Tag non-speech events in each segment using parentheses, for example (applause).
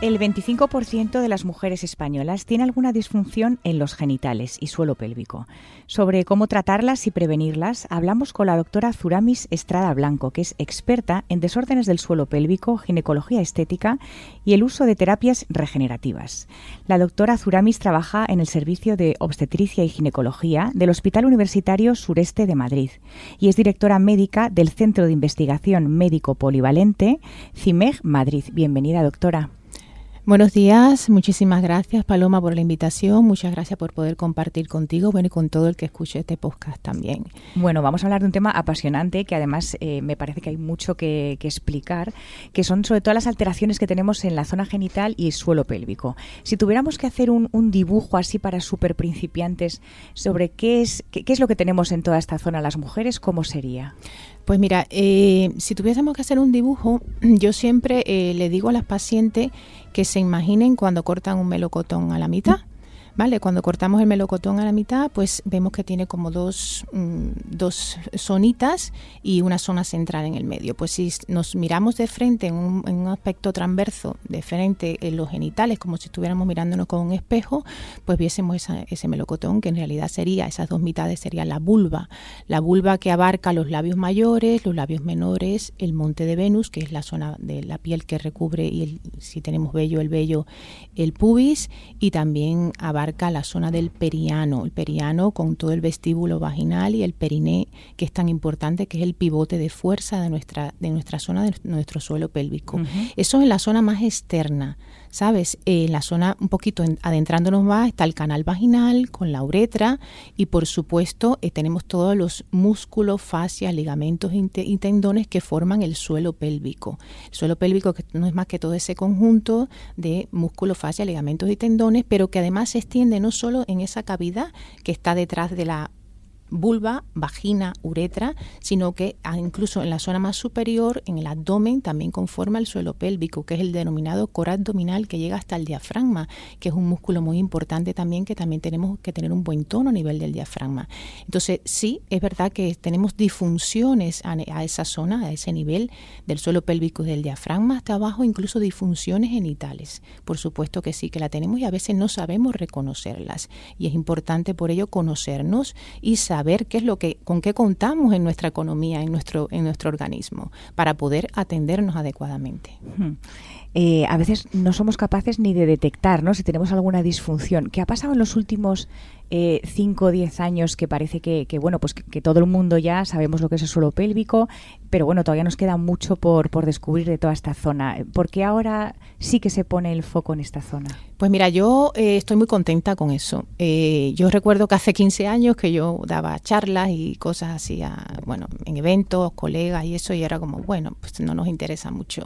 El 25% de las mujeres españolas tiene alguna disfunción en los genitales y suelo pélvico. Sobre cómo tratarlas y prevenirlas, hablamos con la doctora Zuramis Estrada Blanco, que es experta en desórdenes del suelo pélvico, ginecología estética y el uso de terapias regenerativas. La doctora Zuramis trabaja en el Servicio de Obstetricia y Ginecología del Hospital Universitario Sureste de Madrid y es directora médica del Centro de Investigación Médico Polivalente CIMEG Madrid. Bienvenida, doctora. Buenos días, muchísimas gracias Paloma por la invitación, muchas gracias por poder compartir contigo, bueno y con todo el que escuche este podcast también. Bueno, vamos a hablar de un tema apasionante que además eh, me parece que hay mucho que, explicar, que son sobre todo las alteraciones que tenemos en la zona genital y el suelo pélvico. Si tuviéramos que hacer un, dibujo así para super principiantes sobre qué es, qué es lo que tenemos en toda esta zona las mujeres, ¿cómo sería? Pues mira, eh, si tuviésemos que hacer un dibujo, (clears throat) yo siempre eh, le digo a las pacientes que se imaginen cuando cortan un melocotón a la mitad. ¿Vale? Cuando cortamos el melocotón a la mitad, pues vemos que tiene como dos, mm, dos zonitas y una zona central en el medio. Pues si nos miramos de frente en un, aspecto transverso, de frente en los genitales, como si estuviéramos mirándonos con un espejo, pues viésemos ese melocotón, que en realidad sería, esas dos mitades serían la vulva. La vulva que abarca los labios mayores, los labios menores, el monte de Venus, que es la zona de la piel que recubre, y si tenemos vello, el vello, el pubis, y también abarca la zona del periano, el periano con todo el vestíbulo vaginal y el periné, que es tan importante, que es el pivote de fuerza de nuestra, de nuestra zona, de nuestro suelo pélvico. Eso es la zona más externa. ¿Sabes? en la zona un poquito adentrándonos más está el canal vaginal con la uretra y por supuesto eh, tenemos todos los músculos, fascias, ligamentos y, tendones que forman el suelo pélvico. El suelo pélvico que no es más que todo ese conjunto de músculos, fascias, ligamentos y tendones, pero que además se extiende no solo en esa cavidad que está detrás de la vulva, vagina, uretra, sino que ah, incluso en la zona más superior, en el abdomen, también conforma el suelo pélvico, que es el denominado cor abdominal que llega hasta el diafragma, que es un músculo muy importante también, que también tenemos que tener un buen tono a nivel del diafragma. Entonces, sí, es verdad que tenemos disfunciones a, esa zona, a ese nivel del suelo pélvico del diafragma hasta abajo, incluso disfunciones genitales. Por supuesto que sí, que la tenemos y a veces no sabemos reconocerlas. Y es importante por ello conocernos y saber saber qué es lo que, con qué contamos en nuestra economía, en nuestro, en nuestro organismo, para poder atendernos adecuadamente. Eh, a veces no somos capaces ni de detectar ¿no? si tenemos alguna disfunción. ¿Qué ha pasado en los últimos 5 o 10 años que parece que, bueno, pues que, todo el mundo ya sabemos lo que es el suelo pélvico, pero bueno, todavía nos queda mucho por, descubrir de toda esta zona. ¿Por qué ahora sí que se pone el foco en esta zona? Pues mira, yo eh, estoy muy contenta con eso. Eh, yo recuerdo que hace 15 años que yo daba charlas y cosas así, bueno, en eventos, colegas y eso, y era como, bueno, pues no nos interesa mucho.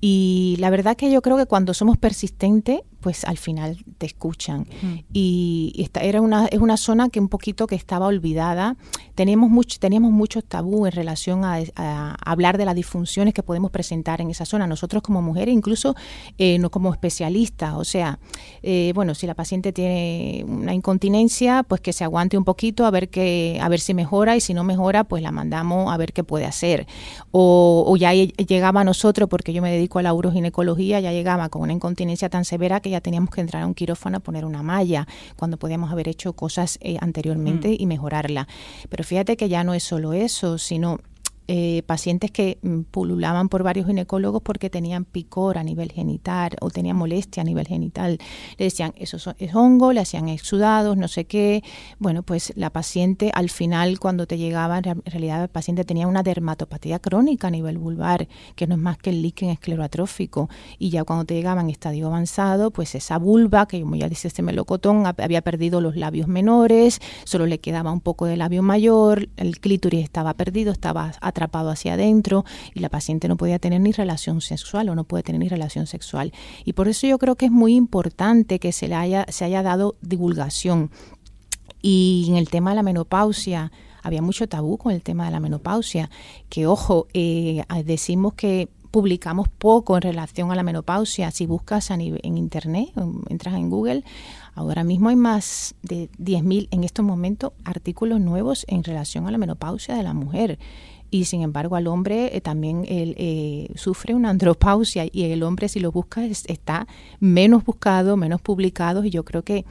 Y la verdad que yo creo que cuando somos persistentes, pues al final te escuchan. Y esta era una, es una zona que un poquito que estaba olvidada. Teníamos, mucho, teníamos muchos tabú en relación a, hablar de las disfunciones que podemos presentar en esa zona. Nosotros como mujeres, incluso eh, no como especialistas. O sea, eh, bueno, si la paciente tiene una incontinencia, pues que se aguante un poquito a ver, que, a ver si mejora y si no mejora, pues la mandamos a ver qué puede hacer. O, o ya llegaba a nosotros, porque yo me dedico a la uroginecología ya llegaba con una incontinencia tan severa que ya teníamos que entrar a un quirófano a poner una malla, cuando podíamos haber hecho cosas eh, anteriormente mm. y mejorarla. Pero fíjate que ya no es solo eso, sino eh, pacientes que mm, pululaban por varios ginecólogos porque tenían picor a nivel genital o tenían molestia a nivel genital. Le decían, eso es hongo, le hacían exudados, no sé qué. Bueno, pues la paciente al final cuando te llegaba, en realidad el paciente tenía una dermatopatía crónica a nivel vulvar, que no es más que el líquen esclerotrófico. Y ya cuando te llegaba en estadio avanzado, pues esa vulva, que como ya dice este melocotón, había perdido los labios menores, solo le quedaba un poco de labio mayor, el clítoris estaba perdido, estaba atrapado hacia adentro y la paciente no podía tener ni relación sexual o no puede tener ni relación sexual. Y por eso yo creo que es muy importante que se le haya, se haya dado divulgación. Y en el tema de la menopausia, había mucho tabú con el tema de la menopausia, que ojo, eh, decimos que publicamos poco en relación a la menopausia. Si buscas en internet, entras en Google, ahora mismo hay más de 10.000 en estos momentos artículos nuevos en relación a la menopausia de la mujer y sin embargo al hombre eh, también él, eh, sufre una andropausia y el hombre si lo busca está menos buscado, menos publicado y yo creo que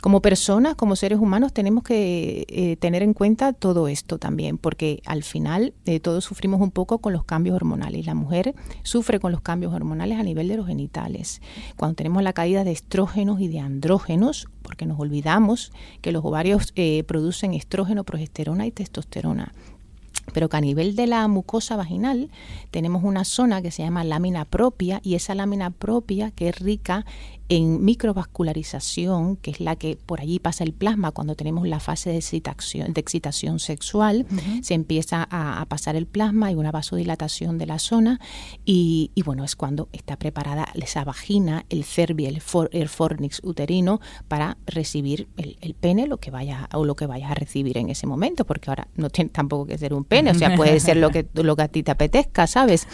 como personas, como seres humanos tenemos que eh, tener en cuenta todo esto también porque al final todos sufrimos un poco con los cambios hormonales y la mujer sufre con los cambios hormonales a nivel de los genitales. Cuando tenemos la caída de estrógenos y de andrógenos, porque nos olvidamos que los ovarios producen estrógeno, progesterona y testosterona pero que a nivel de la mucosa vaginal tenemos una zona que se llama lámina propia y esa lámina propia que es rica en microvascularización, que es la que por allí pasa el plasma cuando tenemos la fase de excitación, de excitación sexual, se empieza a, pasar el plasma y una vasodilatación de la zona y, bueno, es cuando está preparada esa vagina, el cervi, el, fornix uterino para recibir el, pene, lo que vaya o lo que vayas a recibir en ese momento, porque ahora no tiene tampoco que ser un pene, o sea, puede ser lo que, lo que a ti te apetezca, ¿sabes?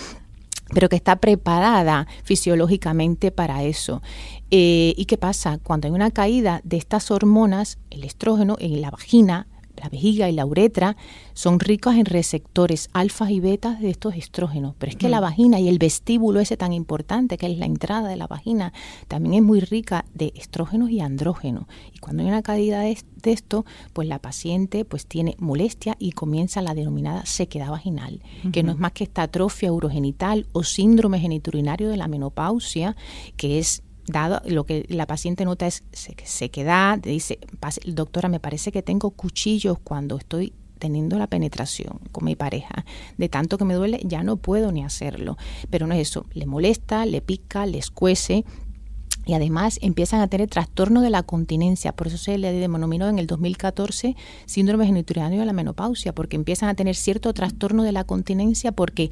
Pero que está preparada fisiológicamente para eso. Eh, ¿Y qué pasa? Cuando hay una caída de estas hormonas, el estrógeno en la vagina, la vejiga y la uretra son ricas en receptores alfas y betas de estos estrógenos. Pero es que la vagina y el vestíbulo ese tan importante que es la entrada de la vagina también es muy rica de estrógenos y andrógenos. Y cuando hay una caída de, esto, pues la paciente pues tiene molestia y comienza la denominada sequedad vaginal, que no es más que esta atrofia urogenital o síndrome geniturinario de la menopausia, que es dado lo que la paciente nota es se, queda dice, doctora, me parece que tengo cuchillos cuando estoy teniendo la penetración con mi pareja. De tanto que me duele, ya no puedo ni hacerlo. Pero no es eso, le molesta, le pica, le escuece, y además empiezan a tener trastorno de la continencia. Por eso se le denominó en el 2014 síndrome geniturinario de la menopausia, porque empiezan a tener cierto trastorno de la continencia. Porque,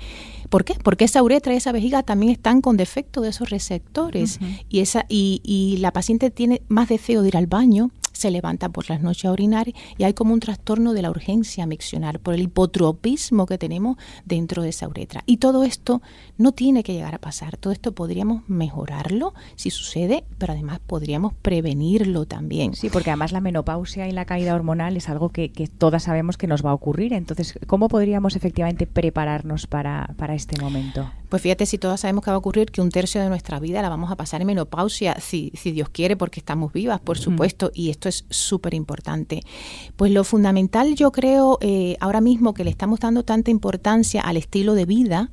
¿Por qué? Porque esa uretra y esa vejiga también están con defecto de esos receptores. y, esa, y, y la paciente tiene más deseo de ir al baño, se levanta por las noches a orinar y hay como un trastorno de la urgencia miccional por el hipotropismo que tenemos dentro de esa uretra. Y todo esto no tiene que llegar a pasar, todo esto podríamos mejorarlo si sucede, pero además podríamos prevenirlo también. Sí, porque además la menopausia y la caída hormonal es algo que, todas sabemos que nos va a ocurrir. Entonces, ¿cómo podríamos efectivamente prepararnos para, para este momento? Pues fíjate si todas sabemos que va a ocurrir que un tercio de nuestra vida la vamos a pasar en menopausia, si, si Dios quiere, porque estamos vivas, por supuesto, y esto es súper importante. Pues lo fundamental yo creo eh, ahora mismo que le estamos dando tanta importancia al estilo de vida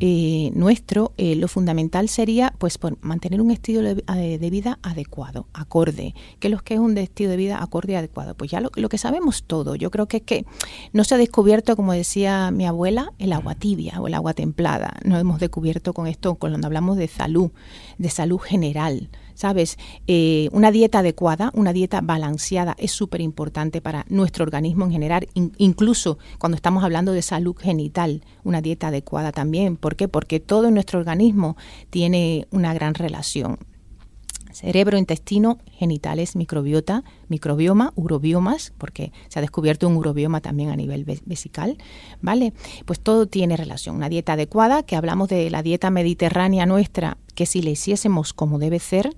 eh, nuestro, eh, lo fundamental sería pues por mantener un estilo de, vida adecuado, acorde. ¿Qué es lo que es un estilo de vida acorde y adecuado? Pues ya lo, lo que sabemos todo. Yo creo que es que no se ha descubierto, como decía mi abuela, el agua tibia o el agua templada. No hemos descubierto con esto cuando hablamos de salud, de salud general. ¿Sabes? Eh, una dieta adecuada, una dieta balanceada es súper importante para nuestro organismo en general, incluso cuando estamos hablando de salud genital, una dieta adecuada también. ¿Por qué? Porque todo nuestro organismo tiene una gran relación cerebro, intestino, genitales, microbiota, microbioma, urobiomas, porque se ha descubierto un urobioma también a nivel vesical, ¿vale? Pues todo tiene relación. Una dieta adecuada, que hablamos de la dieta mediterránea nuestra, que si la hiciésemos como debe ser,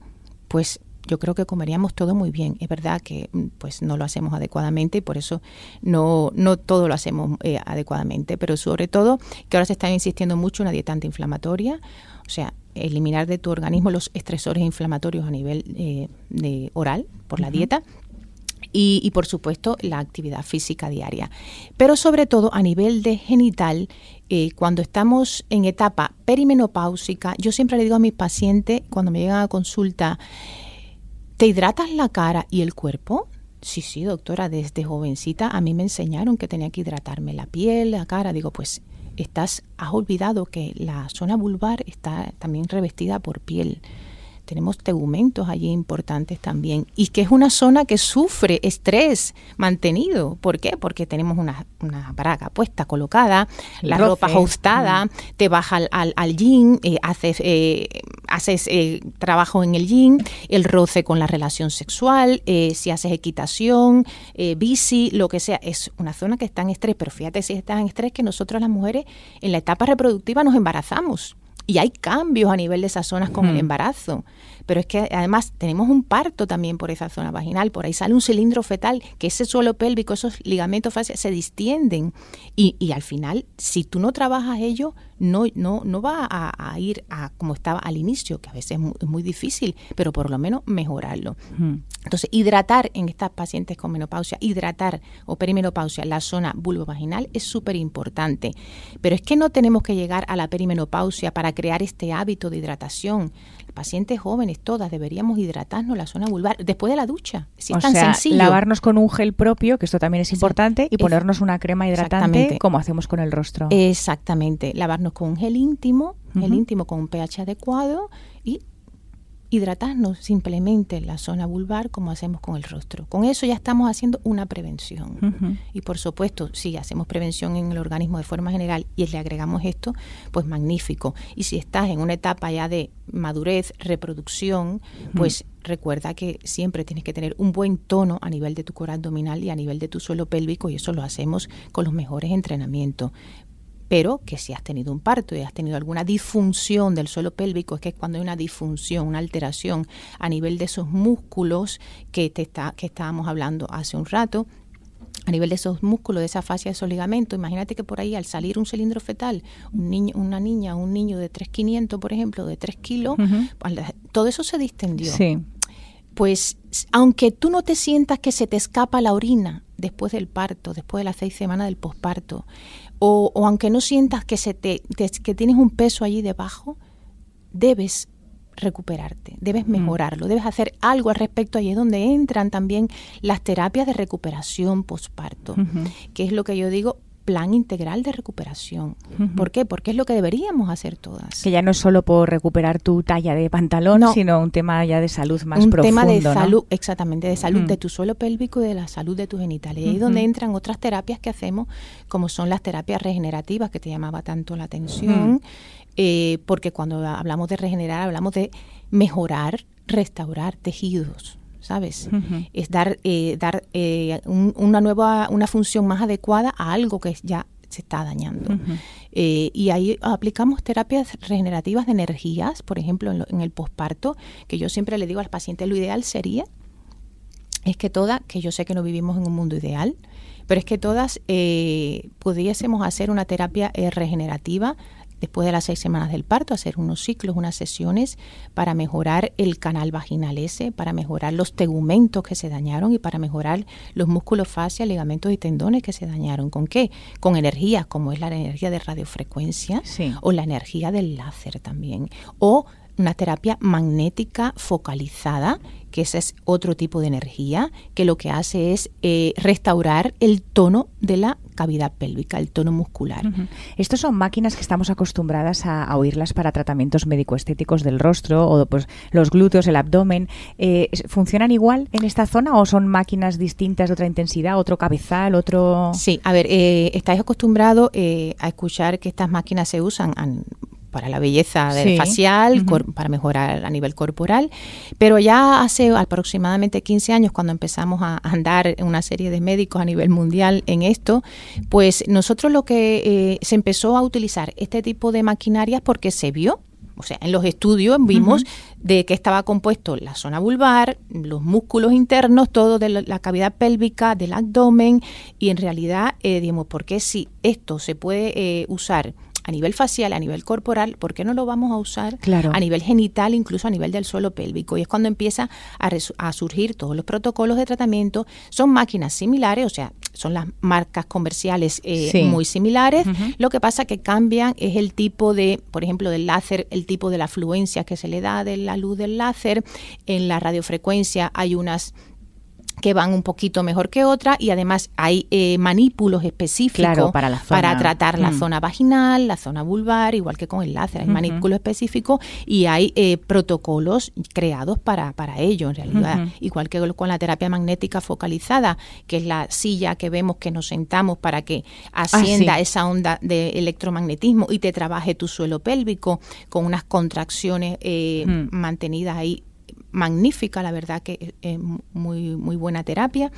pues yo creo que comeríamos todo muy bien. Es verdad que mm, pues no lo hacemos adecuadamente y por eso no, no todo lo hacemos eh, adecuadamente, pero sobre todo que ahora se está insistiendo mucho en una dieta antiinflamatoria, o sea, eliminar de tu organismo los estresores inflamatorios a nivel eh, de oral por la dieta. Y, por supuesto la actividad física diaria. Pero sobre todo a nivel de genital, eh, cuando estamos en etapa perimenopáusica, yo siempre le digo a mis pacientes cuando me llegan a consulta, ¿te hidratas la cara y el cuerpo? Sí, sí, doctora, desde jovencita a mí me enseñaron que tenía que hidratarme la piel, la cara. Digo, pues estás, has olvidado que la zona vulvar está también revestida por piel. Tenemos tegumentos allí importantes también. Y que es una zona que sufre estrés mantenido. ¿Por qué? Porque tenemos una, una braga puesta, colocada, la ropa ajustada, te baja al, al, al gym, eh, haces, eh, haces eh, trabajo en el gym, el roce con la relación sexual, si haces equitación, bici, lo que sea. Es una zona que está en estrés. Pero fíjate si está en estrés que nosotros las mujeres en la etapa reproductiva nos embarazamos y hay cambios a nivel de esas zonas con el embarazo pero es que además tenemos un parto también por esa zona vaginal, por ahí sale un cilindro fetal, que ese suelo pélvico, esos ligamentos faciales se distienden y, y al final, si tú no trabajas ello, no, no, no va a, ir a como estaba al inicio, que a veces es muy, difícil, pero por lo menos mejorarlo. Entonces, hidratar en estas pacientes con menopausia, hidratar o perimenopausia la zona vulvovaginal es súper importante. Pero es que no tenemos que llegar a la perimenopausia para crear este hábito de hidratación pacientes jóvenes, todas, deberíamos hidratarnos la zona vulvar después de la ducha. Si es tan sencillo. lavarnos con un gel propio, que esto también es importante, y ponernos una crema hidratante como hacemos con el rostro. Exactamente, lavarnos con un gel íntimo, gel íntimo con un pH adecuado y hidratarnos simplemente en la zona vulvar como hacemos con el rostro. Con eso ya estamos haciendo una prevención. Y por supuesto, si hacemos prevención en el organismo de forma general y le agregamos esto, pues magnífico. Y si estás en una etapa ya de madurez, reproducción, pues recuerda que siempre tienes que tener un buen tono a nivel de tu core abdominal y a nivel de tu suelo pélvico y eso lo hacemos con los mejores entrenamientos pero que si has tenido un parto y has tenido alguna disfunción del suelo pélvico, es que es cuando hay una disfunción, una alteración a nivel de esos músculos que, te está, que estábamos hablando hace un rato, a nivel de esos músculos, de esa fascia, de esos ligamentos, imagínate que por ahí al salir un cilindro fetal, un niño, una niña, un niño de 3,500, por ejemplo, de 3 kilos, todo eso se distendió. Sí. Pues aunque tú no te sientas que se te escapa la orina después del parto, después de las seis semanas del posparto, o, aunque no sientas que, se te, que tienes un peso allí debajo, debes recuperarte, debes mejorarlo, debes hacer algo al respecto. Ahí es donde entran también las terapias de recuperación posparto, que es lo que yo digo, plan integral de recuperación. ¿Por qué? Porque es lo que deberíamos hacer todas. Que ya no es solo por recuperar tu talla de pantalón, sino un tema ya de salud más un profundo. Un tema de salud, exactamente, de salud de tu suelo pélvico y de la salud de tus genitales. Y ahí es donde entran otras terapias que hacemos, como son las terapias regenerativas, que te llamaba tanto la atención, eh, porque cuando hablamos de regenerar, hablamos de mejorar, restaurar tejidos. ¿Sabes? Es dar, eh, dar eh, una nueva, una función más adecuada a algo que ya se está dañando. Eh, y ahí aplicamos terapias regenerativas de energías, por ejemplo, en, el posparto, que yo siempre le digo al paciente, lo ideal sería, es que todas, que yo sé que no vivimos en un mundo ideal, pero es que todas pudiésemos hacer una terapia regenerativa después de las seis semanas del parto, hacer unos ciclos, unas sesiones para mejorar el canal vaginal ese, para mejorar los tegumentos que se dañaron y para mejorar los músculos fasciales, ligamentos y tendones que se dañaron. ¿Con qué? Con energías como es la energía de radiofrecuencia o la energía del láser también. O una terapia magnética focalizada, que ese es otro tipo de energía, que lo que hace es eh, restaurar el tono de la cavidad pélvica, el tono muscular. Estos son máquinas que estamos acostumbradas a, oírlas para tratamientos médico-estéticos del rostro o pues los glúteos, el abdomen. Eh, ¿Funcionan igual en esta zona o son máquinas distintas de otra intensidad, otro cabezal, otro...? Sí, a ver, eh, estáis acostumbrados a escuchar que estas máquinas se usan para la belleza del facial, para mejorar a nivel corporal. Pero ya hace aproximadamente 15 años, cuando empezamos a andar una serie de médicos a nivel mundial en esto, pues nosotros lo que eh, se empezó a utilizar este tipo de maquinarias porque se vio o sea, en los estudios vimos de que estaba compuesto la zona vulvar, los músculos internos, todo de la cavidad pélvica, del abdomen, y en realidad, eh, digamos, porque si esto se puede eh, usar a nivel facial, a nivel corporal, ¿por qué no lo vamos a usar a nivel genital, incluso a nivel del suelo pélvico? Y es cuando empieza a, surgir todos los protocolos de tratamiento. Son máquinas similares, o sea, son las marcas comerciales eh, muy similares. Lo que pasa que cambian es el tipo de, por ejemplo, del láser, el tipo de la afluencia que se le da de la luz del láser. En la radiofrecuencia hay unas que van un poquito mejor que otra y además hay eh, manípulos específicos para, para tratar la mm. zona vaginal, la zona vulvar, igual que con el láser, hay manípulos específicos y hay eh, protocolos creados para, para ello en realidad, igual que con la terapia magnética focalizada, que es la silla que vemos que nos sentamos para que ah, ascienda esa onda de electromagnetismo y te trabaje tu suelo pélvico con unas contracciones eh, mm. mantenidas ahí magnífica, la verdad que es muy, muy buena terapia.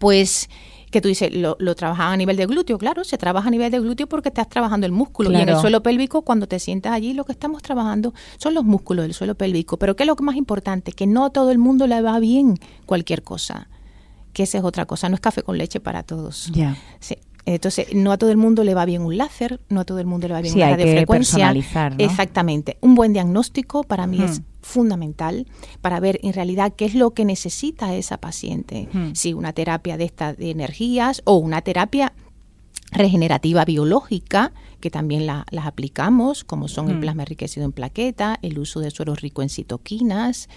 Pues que tú dices, lo, lo trabajan a nivel de glúteo, claro, se trabaja a nivel de glúteo porque estás trabajando el músculo. Y en el suelo pélvico, cuando te sientas allí, lo que estamos trabajando son los músculos del suelo pélvico. Pero ¿qué es lo más importante? Que no a todo el mundo le va bien cualquier cosa. Que esa es otra cosa, no es café con leche para todos. Ya. Sí. Entonces, no a todo el mundo le va bien un láser, no a todo el mundo le va bien sí, una hay radiofrecuencia. Que ¿no? Exactamente. Un buen diagnóstico para mí es fundamental para ver en realidad qué es lo que necesita esa paciente. Si una terapia de estas de energías o una terapia regenerativa biológica, que también la, las aplicamos, como son el plasma enriquecido en plaqueta, el uso de suero rico en citoquinas,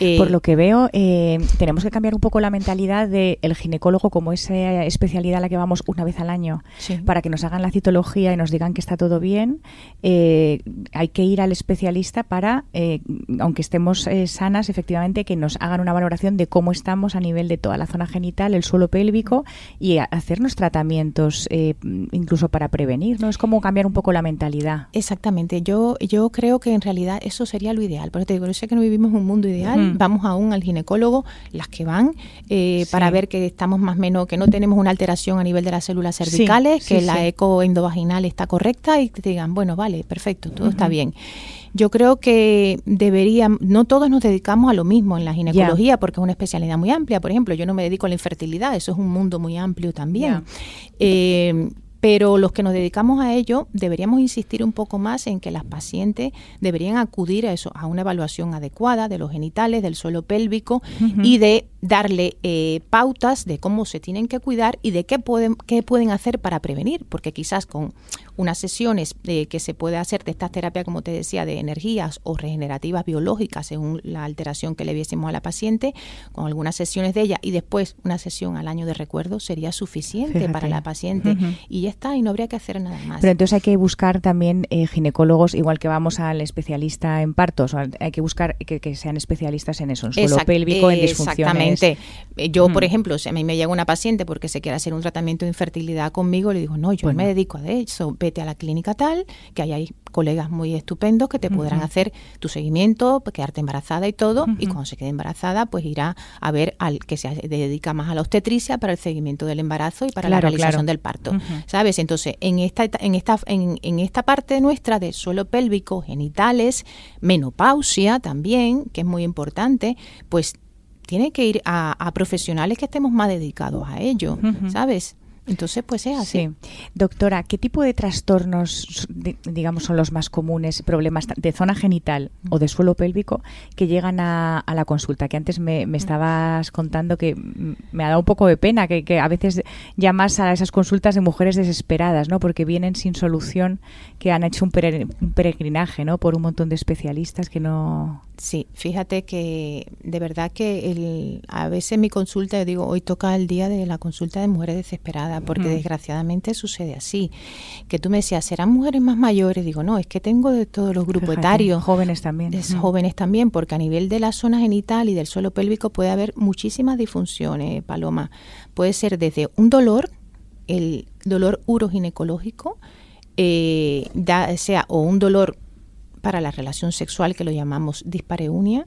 eh, Por lo que veo, eh, tenemos que cambiar un poco la mentalidad del ginecólogo como esa especialidad a la que vamos una vez al año para que nos hagan la citología y nos digan que está todo bien. Eh, hay que ir al especialista para, aunque estemos sanas, efectivamente, que nos hagan una valoración de cómo estamos a nivel de toda la zona genital, el suelo pélvico y hacernos tratamientos incluso para prevenir. ¿no? Es como cambiar un poco la mentalidad. Exactamente. Yo, yo creo que en realidad eso sería lo ideal. Pero te digo, yo sé que no vivimos un mundo ideal vamos aún al ginecólogo, las que van, eh, para ver que estamos más o menos, que no tenemos una alteración a nivel de las células cervicales, que la eco endovaginal está correcta y te digan, bueno, vale, perfecto, todo está bien. Yo creo que deberían, no todos nos dedicamos a lo mismo en la ginecología porque es una especialidad muy amplia. Por ejemplo, yo no me dedico a la infertilidad, eso es un mundo muy amplio también. Eh, pero los que nos dedicamos a ello deberíamos insistir un poco más en que las pacientes deberían acudir a eso, a una evaluación adecuada de los genitales, del suelo pélvico y de darle eh, pautas de cómo se tienen que cuidar y de qué pueden, qué pueden hacer para prevenir, porque quizás con unas sesiones eh, que se puede hacer de estas terapias, como te decía, de energías o regenerativas biológicas, según la alteración que le viésemos a la paciente, con algunas sesiones de ella y después una sesión al año de recuerdo sería suficiente para la paciente y ya está, y no habría que hacer nada más. Pero entonces hay que buscar también eh, ginecólogos, igual que vamos al especialista en partos, hay que buscar que, sean especialistas en eso, en suelo pélvico, en disfunciones eh, yo, por ejemplo, si a mí me llega una paciente porque se quiere hacer un tratamiento de infertilidad conmigo, le digo, no, yo me dedico a eso, vete a la clínica tal, que hay ahí colegas muy estupendos que te podrán hacer tu seguimiento, pues, quedarte embarazada y todo, y cuando se quede embarazada, pues irá a ver al que se dedica más a la obstetricia para el seguimiento del embarazo y para la realización del parto, ¿sabes? Entonces, en esta en esta en, en esta parte nuestra de suelo pélvico, genitales, menopausia también, que es muy importante, pues tiene que ir a, profesionales que estemos más dedicados a ello, ¿sabes? Entonces, pues es así. Doctora, ¿qué tipo de trastornos, digamos, son los más comunes, problemas de zona genital o de suelo pélvico que llegan a, la consulta? Que antes me, estabas contando que me ha dado un poco de pena que, a veces llamas a esas consultas de mujeres desesperadas, ¿no? Porque vienen sin solución, que han hecho un, peregrinaje, ¿no? Por un montón de especialistas que no... Sí, fíjate que de verdad que el, a veces mi consulta, yo digo, hoy toca el día de la consulta de mujeres desesperadas porque desgraciadamente sucede así. Que tú me decías, ¿serán mujeres más mayores? Digo, no, es que tengo de todos los grupos etarios. Jóvenes también. Es, Jóvenes también, porque a nivel de la zona genital y del suelo pélvico puede haber muchísimas disfunciones, Paloma. Puede ser desde un dolor, el dolor uroginecológico, eh, sea o un dolor para la relación sexual que lo llamamos dispareunia,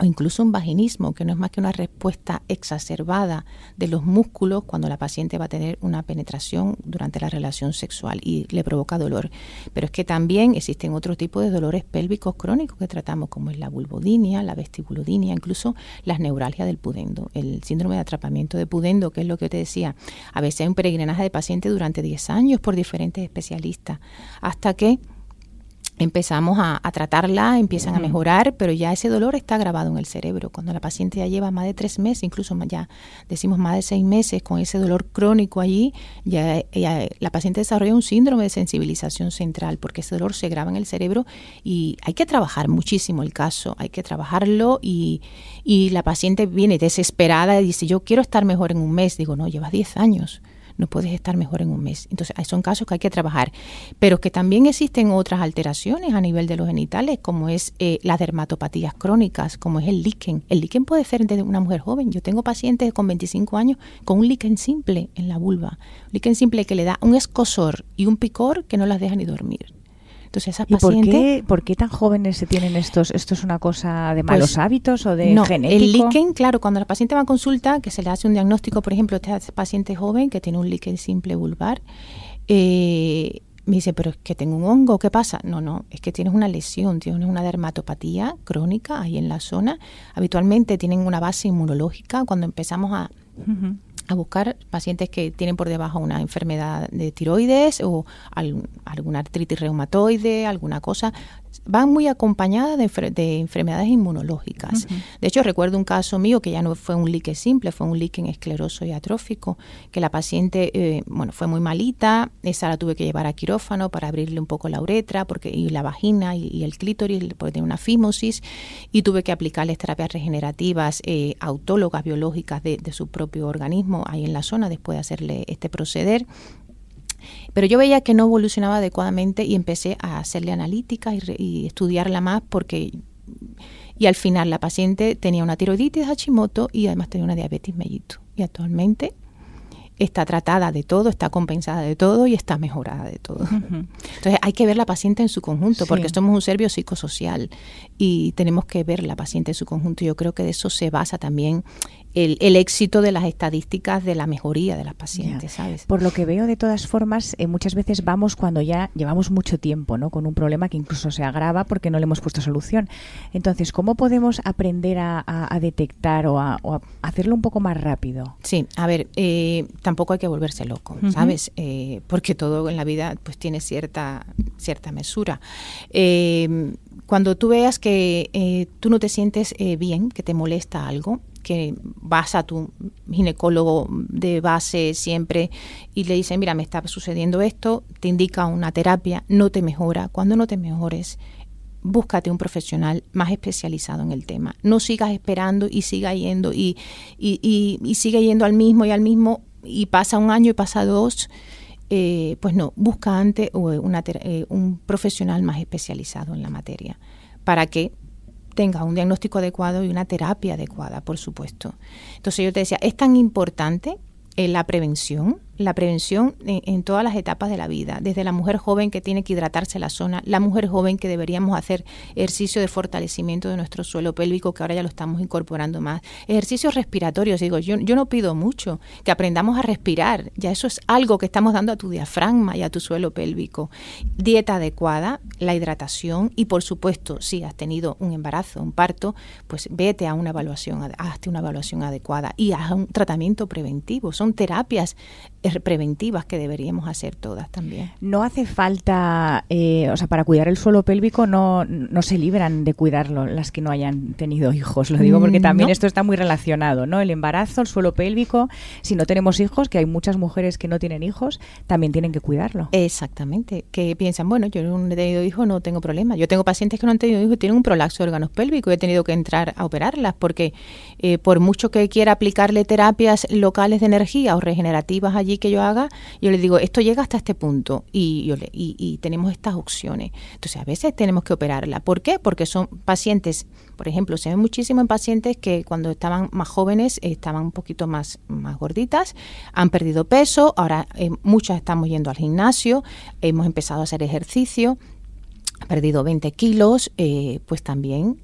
o incluso un vaginismo, que no es más que una respuesta exacerbada de los músculos cuando la paciente va a tener una penetración durante la relación sexual y le provoca dolor. Pero es que también existen otros tipos de dolores pélvicos crónicos que tratamos, como es la vulvodinia, la vestibulodinia, incluso las neuralgias del pudendo, el síndrome de atrapamiento de pudendo, que es lo que te decía. A veces hay un peregrinaje de pacientes durante 10 años por diferentes especialistas, hasta que empezamos a, tratarla, empiezan a mejorar, pero ya ese dolor está grabado en el cerebro. Cuando la paciente ya lleva más de tres meses, incluso ya decimos más de seis meses con ese dolor crónico allí, ya, la paciente desarrolla un síndrome de sensibilización central porque ese dolor se graba en el cerebro y hay que trabajar muchísimo el caso, hay que trabajarlo y, y la paciente viene desesperada y dice, yo quiero estar mejor en un mes. Digo, no, llevas diez años no puedes estar mejor en un mes. Entonces, son casos que hay que trabajar. Pero que también existen otras alteraciones a nivel de los genitales, como es eh, las dermatopatías crónicas, como es el líquen. El líquen puede ser de una mujer joven. Yo tengo pacientes con 25 años con un líquen simple en la vulva. Un líquen simple que le da un escosor y un picor que no las deja ni dormir. Entonces esas ¿Y por pacientes... qué, por qué tan jóvenes se tienen estos? ¿Esto es una cosa de Pues, malos hábitos o de no, genético? el líquen, claro, cuando la paciente va a consulta, que se le hace un diagnóstico, por ejemplo, este paciente joven que tiene un líquen simple vulvar, eh, me dice, pero es que tengo un hongo, ¿qué pasa? No, no, es que tienes una lesión, tienes una dermatopatía crónica ahí en la zona. Habitualmente tienen una base inmunológica. Cuando empezamos a. a buscar pacientes que tienen por debajo una enfermedad de tiroides o al- alguna artritis reumatoide, alguna cosa, van muy acompañadas de, enfer- de enfermedades inmunológicas. De hecho, recuerdo un caso mío que ya no fue un líquen simple, fue un líquen escleroso y atrófico, que la paciente, eh, bueno, fue muy malita, esa la tuve que llevar a quirófano para abrirle un poco la uretra porque y la vagina y, y el clítoris, porque tiene una fimosis, y tuve que aplicarles terapias regenerativas eh, autólogas biológicas de, de su propio organismo ahí en la zona después de hacerle este proceder. Pero yo veía que no evolucionaba adecuadamente y empecé a hacerle analíticas y, re- y estudiarla más porque... Y al final la paciente tenía una tiroiditis Hashimoto y además tenía una diabetes mellito. Y actualmente está tratada de todo, está compensada de todo y está mejorada de todo. Entonces hay que ver la paciente en su conjunto, Sí. porque somos un ser biopsicosocial y tenemos que ver la paciente en su conjunto. Yo creo que de eso se basa también el, el éxito de las estadísticas de la mejoría de las pacientes, Ya. ¿sabes? Por lo que veo, de todas formas, eh, muchas veces vamos cuando ya llevamos mucho tiempo, ¿no? Con un problema que incluso se agrava porque no le hemos puesto solución. Entonces, ¿cómo podemos aprender a, a- a detectar o a, o a hacerlo un poco más rápido? Sí, a ver, eh, tampoco hay que volverse loco, Ujú. ¿sabes? Eh, porque todo en la vida pues tiene cierta, cierta mesura. Cuando tú veas que eh, tú no te sientes eh, bien, que te molesta algo, que vas a tu ginecólogo de base siempre y le dices, mira, me está sucediendo esto, te indica una terapia, no te mejora. Cuando no te mejores, búscate un profesional más especializado en el tema. No sigas esperando y siga yendo y, y, sigue yendo al mismo y al mismo y pasa un año y pasa dos. Eh, pues no, busca antes una eh, un profesional más especializado en la materia para que tenga un diagnóstico adecuado y una terapia adecuada, por supuesto. Entonces yo te decía, es tan importante eh, la prevención, la prevención en, en todas las etapas de la vida, desde la mujer joven que tiene que hidratarse la zona, la mujer joven que deberíamos hacer ejercicio de fortalecimiento de nuestro suelo pélvico, que ahora ya lo estamos incorporando más, ejercicios respiratorios, digo, yo, yo no pido mucho, que aprendamos a respirar, ya eso es algo que estamos dando a tu diafragma y a tu suelo pélvico, dieta adecuada, la hidratación y por supuesto, si has tenido un embarazo, un parto, pues vete a una evaluación, hazte una evaluación adecuada y haz un tratamiento preventivo, son terapias preventivas que deberíamos hacer todas también. No hace falta, eh, o sea, para cuidar el suelo pélvico no, no se libran de cuidarlo las que no hayan tenido hijos. Lo digo porque Mm, también no. esto está muy relacionado, ¿no? El embarazo, el suelo pélvico. Si no tenemos hijos, que hay muchas mujeres que no tienen hijos, también tienen que cuidarlo. Exactamente, que piensan, bueno, yo no he tenido hijos, no tengo problema. Yo tengo pacientes que no han tenido hijos y tienen un prolapso de órganos pélvicos y he tenido que entrar a operarlas porque eh, por mucho que quiera aplicarle terapias locales de energía o regenerativas allí que yo haga, yo le digo, esto llega hasta este punto y, yo y, tenemos estas opciones. Entonces, a veces tenemos que operarla. ¿Por qué? Porque son pacientes, por ejemplo, se ve muchísimo en pacientes que cuando estaban más jóvenes estaban un poquito más, más gorditas, han perdido peso, ahora eh, muchas estamos yendo al gimnasio, hemos empezado a hacer ejercicio, han perdido 20 kilos, eh, pues también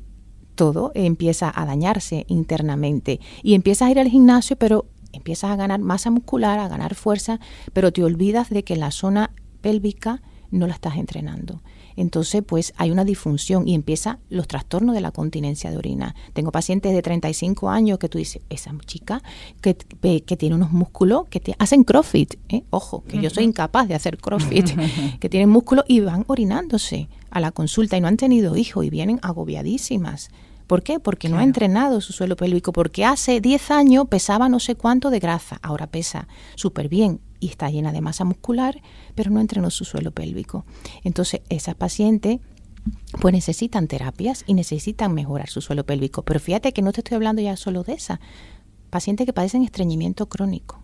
todo empieza a dañarse internamente y empiezas a ir al gimnasio, pero empiezas a ganar masa muscular, a ganar fuerza, pero te olvidas de que la zona pélvica no la estás entrenando. Entonces, pues hay una disfunción y empiezan los trastornos de la continencia de orina. Tengo pacientes de 35 años que tú dices, esa chica que, que tiene unos músculos que te hacen crossfit, ¿eh? ojo, que yo soy incapaz de hacer crossfit, (laughs) que tienen músculos y van orinándose a la consulta y no han tenido hijos y vienen agobiadísimas. ¿Por qué? Porque no ha entrenado su suelo pélvico, porque hace 10 años pesaba no sé cuánto de grasa, ahora pesa súper bien y está llena de masa muscular, pero no entrenó su suelo pélvico. Entonces, esas pacientes pues necesitan terapias y necesitan mejorar su suelo pélvico. Pero fíjate que no te estoy hablando ya solo de esa. Pacientes que padecen estreñimiento crónico.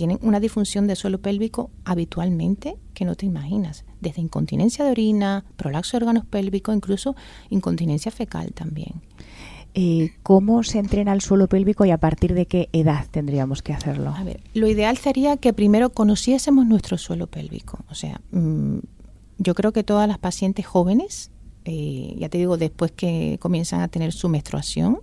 Tienen una disfunción de suelo pélvico habitualmente que no te imaginas. Desde incontinencia de orina, prolapso de órganos pélvicos, incluso incontinencia fecal también. Eh, ¿Cómo se entrena el suelo pélvico y a partir de qué edad tendríamos que hacerlo? A ver, lo ideal sería que primero conociésemos nuestro suelo pélvico. O sea, mm, yo creo que todas las pacientes jóvenes, eh, ya te digo, después que comienzan a tener su menstruación,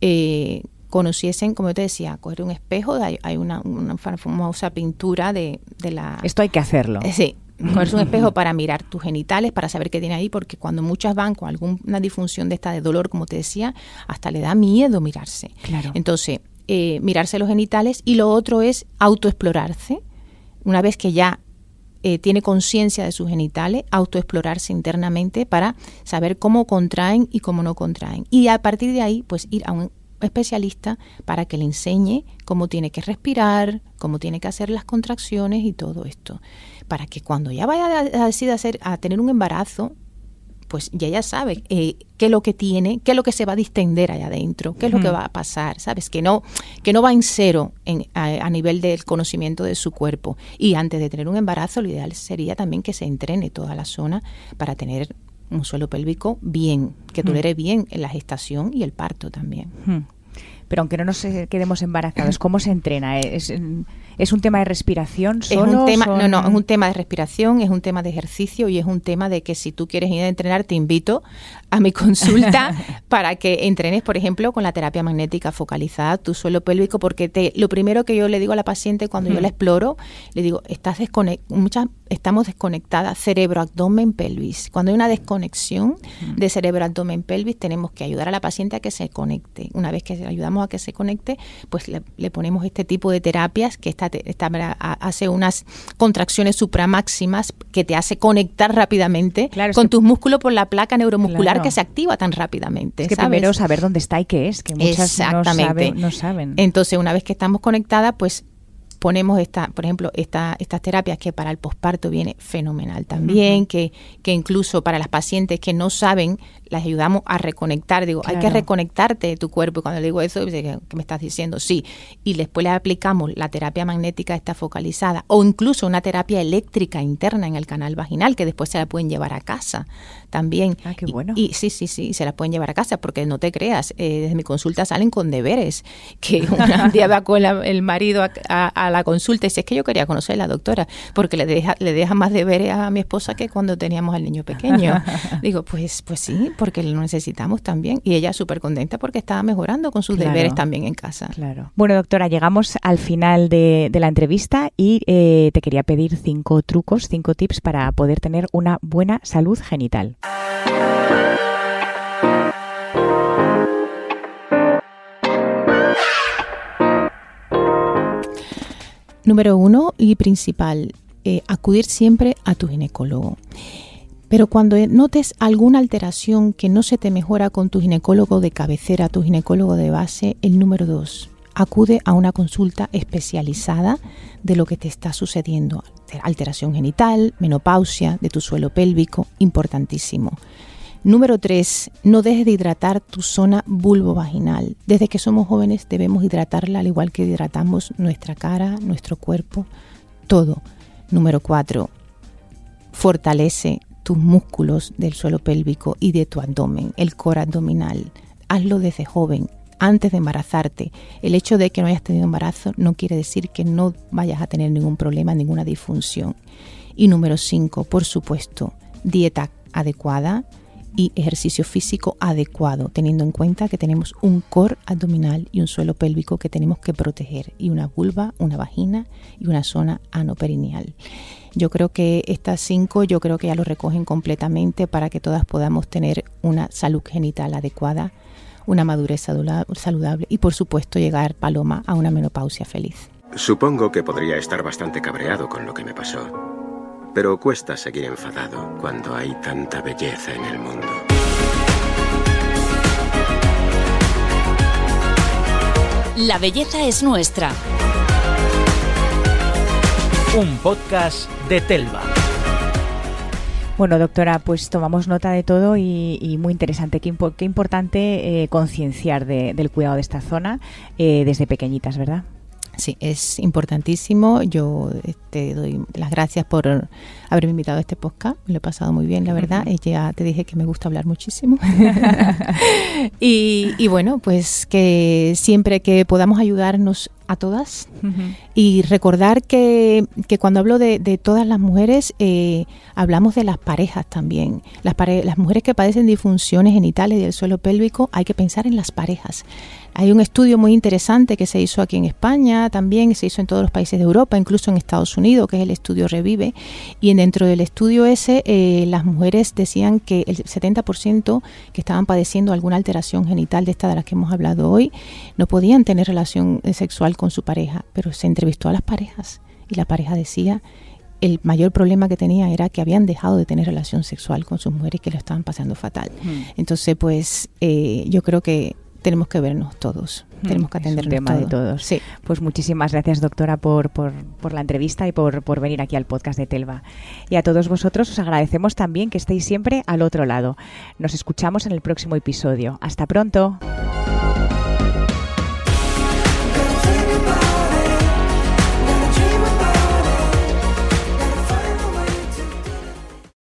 eh, conociesen, como yo te decía, coger un espejo, hay, una, famosa pintura de, la... Esto hay que hacerlo. Eh, sí, cogerse un (laughs) espejo para mirar tus genitales, para saber qué tiene ahí, porque cuando muchas van con alguna disfunción de esta de dolor, como te decía, hasta le da miedo mirarse. Claro. Entonces, eh, mirarse los genitales y lo otro es autoexplorarse. Una vez que ya eh, tiene conciencia de sus genitales, autoexplorarse internamente para saber cómo contraen y cómo no contraen. Y a partir de ahí, pues ir a un especialista para que le enseñe cómo tiene que respirar, cómo tiene que hacer las contracciones y todo esto. Para que cuando ya vaya a hacer, a tener un embarazo, pues ya ya sabe eh, qué es lo que tiene, qué es lo que se va a distender allá adentro, qué es lo que va a pasar, ¿sabes? Que no, que no va en cero en, a, nivel del conocimiento de su cuerpo. Y antes de tener un embarazo, lo ideal sería también que se entrene toda la zona para tener un suelo pélvico bien, que tolere bien en la gestación y el parto también. Pero aunque no nos quedemos embarazados, ¿cómo se entrena? ¿Es, ¿Es un tema de respiración solo? Es un tema, No, no, es un tema de respiración, es un tema de ejercicio y es un tema de que si tú quieres ir a entrenar, te invito a mi consulta (laughs) para que entrenes, por ejemplo, con la terapia magnética focalizada tu suelo pélvico, porque te, lo primero que yo le digo a la paciente cuando yo la exploro, le digo, estás muchas estamos desconectadas cerebro, abdomen, pelvis. Cuando hay una desconexión de cerebro, abdomen, pelvis, tenemos que ayudar a la paciente a que se conecte. Una vez que ayudamos a que se conecte, pues le, le ponemos este tipo de terapias que está hace unas contracciones supramáximas que te hace conectar rápidamente con tus músculos por la placa neuromuscular que se activa tan rápidamente. Es que primero saber dónde está y qué es, que muchas No, no saben. Entonces, una vez que estamos conectadas, pues ponemos esta, por ejemplo, esta, estas terapias que para el posparto viene fenomenal también, que, que incluso para las pacientes que no saben las ayudamos a reconectar. Digo, hay que reconectarte de tu cuerpo. Y cuando le digo eso, ¿qué me estás diciendo? Sí. Y después le aplicamos la terapia magnética está focalizada o incluso una terapia eléctrica interna en el canal vaginal que después se la pueden llevar a casa también. Ah, qué bueno. Y, sí, sí, sí, se la pueden llevar a casa porque no te creas, eh, desde mi consulta salen con deberes. Que (laughs) un día va con el marido a, la consulta y dice, es que yo quería conocer a la doctora porque le deja, le deja más deberes a mi esposa que cuando teníamos al niño pequeño. (laughs) Digo, pues, pues sí, porque lo necesitamos también. Y ella súper contenta porque estaba mejorando con sus deberes también en casa. Claro. Bueno, doctora, llegamos al final de, la entrevista y eh, te quería pedir cinco trucos, cinco tips para poder tener una buena salud genital. Número uno y principal, eh, acudir siempre a tu ginecólogo. Pero cuando notes alguna alteración que no se te mejora con tu ginecólogo de cabecera, tu ginecólogo de base, el número dos, acude a una consulta especializada de lo que te está sucediendo. Alteración genital, menopausia, de tu suelo pélvico, importantísimo. Número tres, no dejes de hidratar tu zona vulvovaginal. Desde que somos jóvenes debemos hidratarla al igual que hidratamos nuestra cara, nuestro cuerpo, todo. Número cuatro, fortalece tus músculos del suelo pélvico y de tu abdomen, el core abdominal. Hazlo desde joven, antes de embarazarte. El hecho de que no hayas tenido embarazo no quiere decir que no vayas a tener ningún problema, ninguna disfunción. Y número 5, por supuesto, dieta adecuada y ejercicio físico adecuado, teniendo en cuenta que tenemos un core abdominal y un suelo pélvico que tenemos que proteger, y una vulva, una vagina y una zona anoperineal. Yo creo que estas cinco, yo creo que ya lo recogen completamente para que todas podamos tener una salud genital adecuada, una madurez saludable y por supuesto llegar, Paloma, a una menopausia feliz. Supongo que podría estar bastante cabreado con lo que me pasó, pero cuesta seguir enfadado cuando hay tanta belleza en el mundo. La belleza es nuestra un podcast de Telva. Bueno, doctora, pues tomamos nota de todo y, muy interesante. Qué, importante eh, concienciar del cuidado de esta zona eh, desde pequeñitas, ¿verdad? Sí, es importantísimo. Yo te doy las gracias por haberme invitado a este podcast. Me lo he pasado muy bien, la verdad. Ya te dije que me gusta hablar muchísimo. (laughs) (laughs) y, bueno, pues que siempre que podamos ayudarnos a todas y recordar que, que, cuando hablo de, de todas las mujeres eh, hablamos de las parejas también. Las, las mujeres que padecen disfunciones genitales del suelo pélvico hay que pensar en las parejas. Hay un estudio muy interesante que se hizo aquí en España, también se hizo en todos los países de Europa, incluso en Estados Unidos, que es el estudio Revive. Y dentro del estudio ese, eh, las mujeres decían que el 70% que estaban padeciendo alguna alteración genital de esta de las que hemos hablado hoy, no podían tener relación eh, con su pareja. Pero se entrevistó a las parejas y la pareja decía el mayor problema que tenía era que habían dejado de tener relación sexual con sus mujeres que lo estaban pasando fatal. Entonces, pues eh, yo creo que tenemos que vernos todos. Mm, tenemos que atender el tema de todos. Sí. Pues muchísimas gracias, doctora, por, por, por la entrevista y por, por, venir aquí al podcast de Telva. Y a todos vosotros os agradecemos también que estéis siempre al otro lado. Nos escuchamos en el próximo episodio. Hasta pronto.